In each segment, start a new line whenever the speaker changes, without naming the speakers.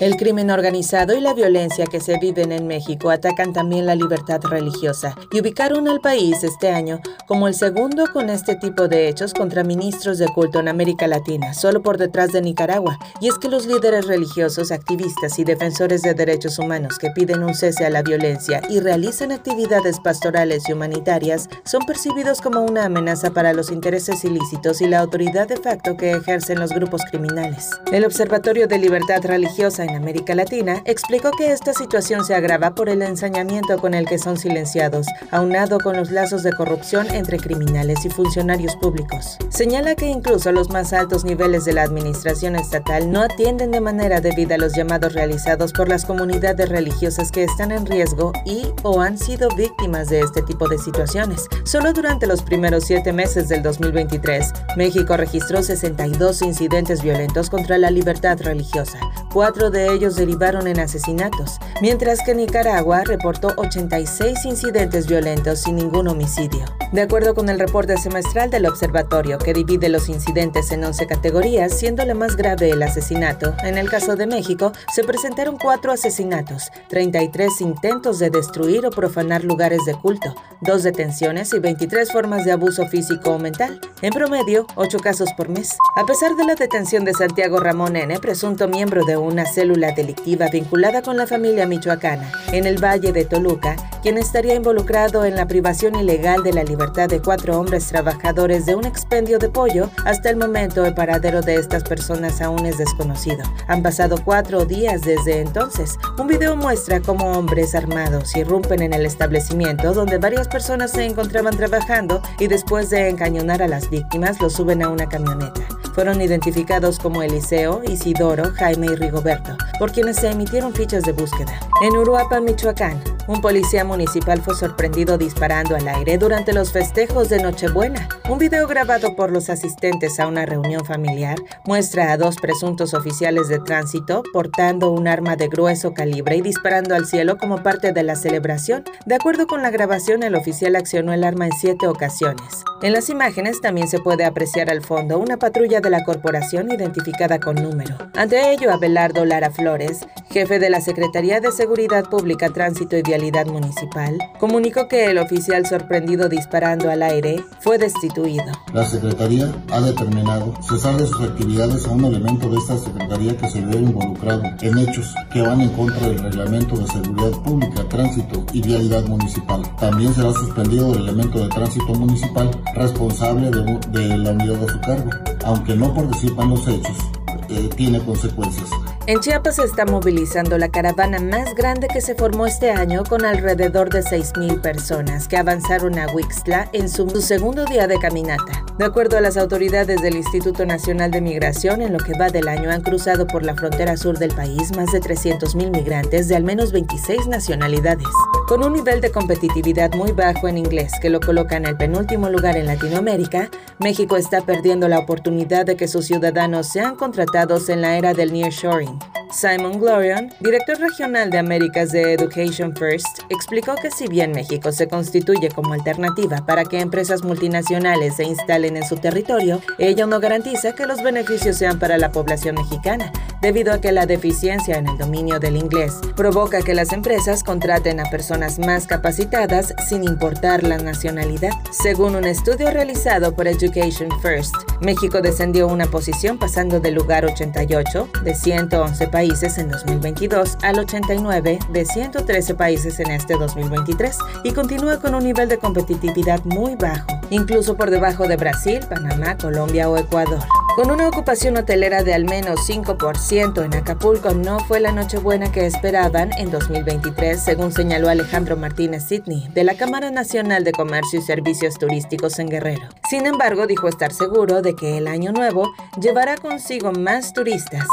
El crimen organizado y la violencia que se viven en México atacan también la libertad religiosa y ubicaron al país este año como el segundo con este tipo de hechos contra ministros de culto en América Latina, solo por detrás de Nicaragua. Y es que los líderes religiosos, activistas y defensores de derechos humanos que piden un cese a la violencia y realizan actividades pastorales y humanitarias son percibidos como una amenaza para los intereses ilícitos y la autoridad de facto que ejercen los grupos criminales. El Observatorio de Libertad Religiosa en América Latina, explicó que esta situación se agrava por el ensañamiento con el que son silenciados, aunado con los lazos de corrupción entre criminales y funcionarios públicos. Señala que incluso los más altos niveles de la administración estatal no atienden de manera debida los llamados realizados por las comunidades religiosas que están en riesgo y o han sido víctimas de este tipo de situaciones. Solo durante los primeros siete meses del 2023, México registró 62 incidentes violentos contra la libertad religiosa, cuatro de ellos derivaron en asesinatos, mientras que Nicaragua reportó 86 incidentes violentos sin ningún homicidio. De acuerdo con el reporte semestral del observatorio, que divide los incidentes en 11 categorías, siendo la más grave el asesinato, en el caso de México se presentaron cuatro asesinatos, 33 intentos de destruir o profanar lugares de culto, dos detenciones y 23 formas de abuso físico o mental, en promedio 8 casos por mes. A pesar de la detención de Santiago Ramón N., presunto miembro de una célula delictiva vinculada con la familia michoacana en el Valle de Toluca, quien estaría involucrado en la privación ilegal de la libertad de cuatro hombres trabajadores de un expendio de pollo, hasta el momento el paradero de estas personas aún es desconocido. Han pasado cuatro días desde entonces. Un video muestra cómo hombres armados irrumpen en el establecimiento donde varias personas se encontraban trabajando y después de encañonar a las víctimas los suben a una camioneta fueron identificados como Eliseo, Isidoro, Jaime y Rigoberto, por quienes se emitieron fichas de búsqueda. En Uruapan, Michoacán, un policía municipal fue sorprendido disparando al aire durante los festejos de Nochebuena. Un video grabado por los asistentes a una reunión familiar muestra a dos presuntos oficiales de tránsito portando un arma de grueso calibre y disparando al cielo como parte de la celebración. De acuerdo con la grabación, el oficial accionó el arma en siete ocasiones. En las imágenes también se puede apreciar al fondo una patrulla de la corporación identificada con número. Ante ello, Abelardo Lara Flores, jefe de la Secretaría de Seguridad Pública, Tránsito y Municipal, comunicó que el oficial sorprendido disparando al aire fue destituido.
La Secretaría ha determinado cesar de sus actividades a un elemento de esta Secretaría que se ve involucrado en hechos que van en contra del Reglamento de Seguridad Pública, Tránsito y Vialidad Municipal. También será suspendido el elemento de tránsito municipal responsable de, de la unidad de su cargo, aunque no participan los hechos, eh, tiene consecuencias.
En Chiapas se está movilizando la caravana más grande que se formó este año con alrededor de 6.000 personas que avanzaron a Huixtla en su, segundo día de caminata. De acuerdo a las autoridades del Instituto Nacional de Migración, en lo que va del año han cruzado por la frontera sur del país más de 300.000 migrantes de al menos 26 nacionalidades. Con un nivel de competitividad muy bajo en inglés que lo coloca en el penúltimo lugar en Latinoamérica, México está perdiendo la oportunidad de que sus ciudadanos sean contratados en la era del nearshoring. Simon Glorion, director regional de Américas de Education First, explicó que si bien México se constituye como alternativa para que empresas multinacionales se instalen en su territorio, ello no garantiza que los beneficios sean para la población mexicana, debido a que la deficiencia en el dominio del inglés provoca que las empresas contraten a personas más capacitadas sin importar la nacionalidad. Según un estudio realizado por Education First, México descendió una posición pasando del lugar 88 de 111 países en 2022 al 89 de 113 países en este 2023 y continúa con un nivel de competitividad muy bajo, incluso por debajo de Brasil, Panamá, Colombia o Ecuador. Con una ocupación hotelera de al menos 5% en Acapulco no fue la Nochebuena que esperaban en 2023, según señaló Alejandro Martínez Sidney, de la Cámara Nacional de Comercio y Servicios Turísticos en Guerrero. Sin embargo, dijo estar seguro de que el año nuevo llevará consigo más turistas.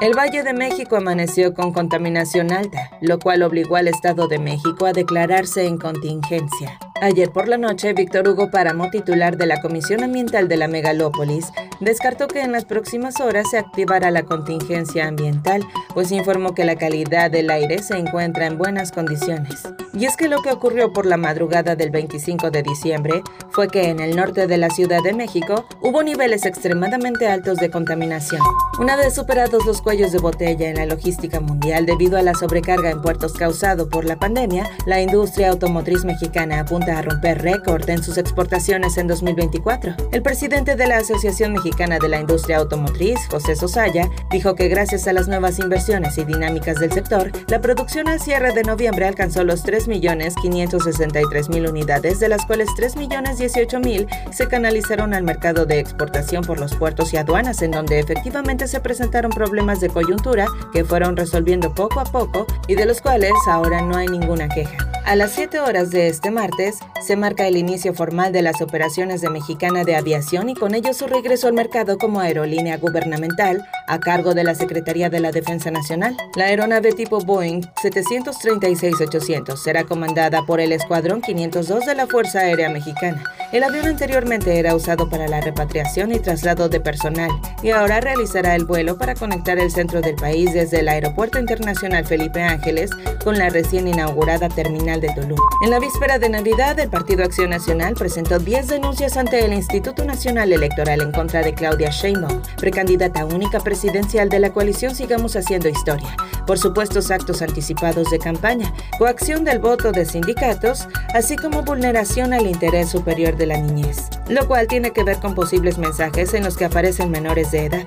El Valle de México amaneció con contaminación alta, lo cual obligó al Estado de México a declararse en contingencia. Ayer por la noche, Víctor Hugo Páramo, titular de la Comisión Ambiental de la Megalópolis, descartó que en las próximas horas se activará la contingencia ambiental, pues informó que la calidad del aire se encuentra en buenas condiciones. Y es que lo que ocurrió por la madrugada del 25 de diciembre fue que en el norte de la Ciudad de México hubo niveles extremadamente altos de contaminación. Una vez superados los cuellos de botella en la logística mundial debido a la sobrecarga en puertos causado por la pandemia, la industria automotriz mexicana apunta a romper récord en sus exportaciones en 2024. El presidente de la Asociación Mexicana de la Industria Automotriz, José Sosaya, dijo que gracias a las nuevas inversiones y dinámicas del sector, la producción al cierre de noviembre alcanzó los 3.563.000 unidades, de las cuales 3.018.000 se canalizaron al mercado de exportación por los puertos y aduanas, en donde efectivamente se presentaron problemas de coyuntura que fueron resolviendo poco a poco y de los cuales ahora no hay ninguna queja. A las 7 horas de este martes se marca el inicio formal de las operaciones de Mexicana de Aviación y con ello su regreso al mercado como aerolínea gubernamental a cargo de la Secretaría de la Defensa Nacional. La aeronave tipo Boeing 736-800 será comandada por el Escuadrón 502 de la Fuerza Aérea Mexicana. El avión anteriormente era usado para la repatriación y traslado de personal y ahora realizará el vuelo para conectar el centro del país desde el Aeropuerto Internacional Felipe Ángeles con la recién inaugurada terminal de. En la víspera de Navidad, el Partido Acción Nacional presentó 10 denuncias ante el Instituto Nacional Electoral en contra de Claudia Sheinbaum, precandidata única presidencial de la coalición Sigamos Haciendo Historia, por supuestos actos anticipados de campaña, coacción del voto de sindicatos, así como vulneración al interés superior de la niñez, lo cual tiene que ver con posibles mensajes en los que aparecen menores de edad.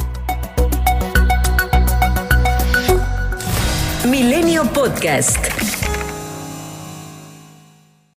Milenio Podcast.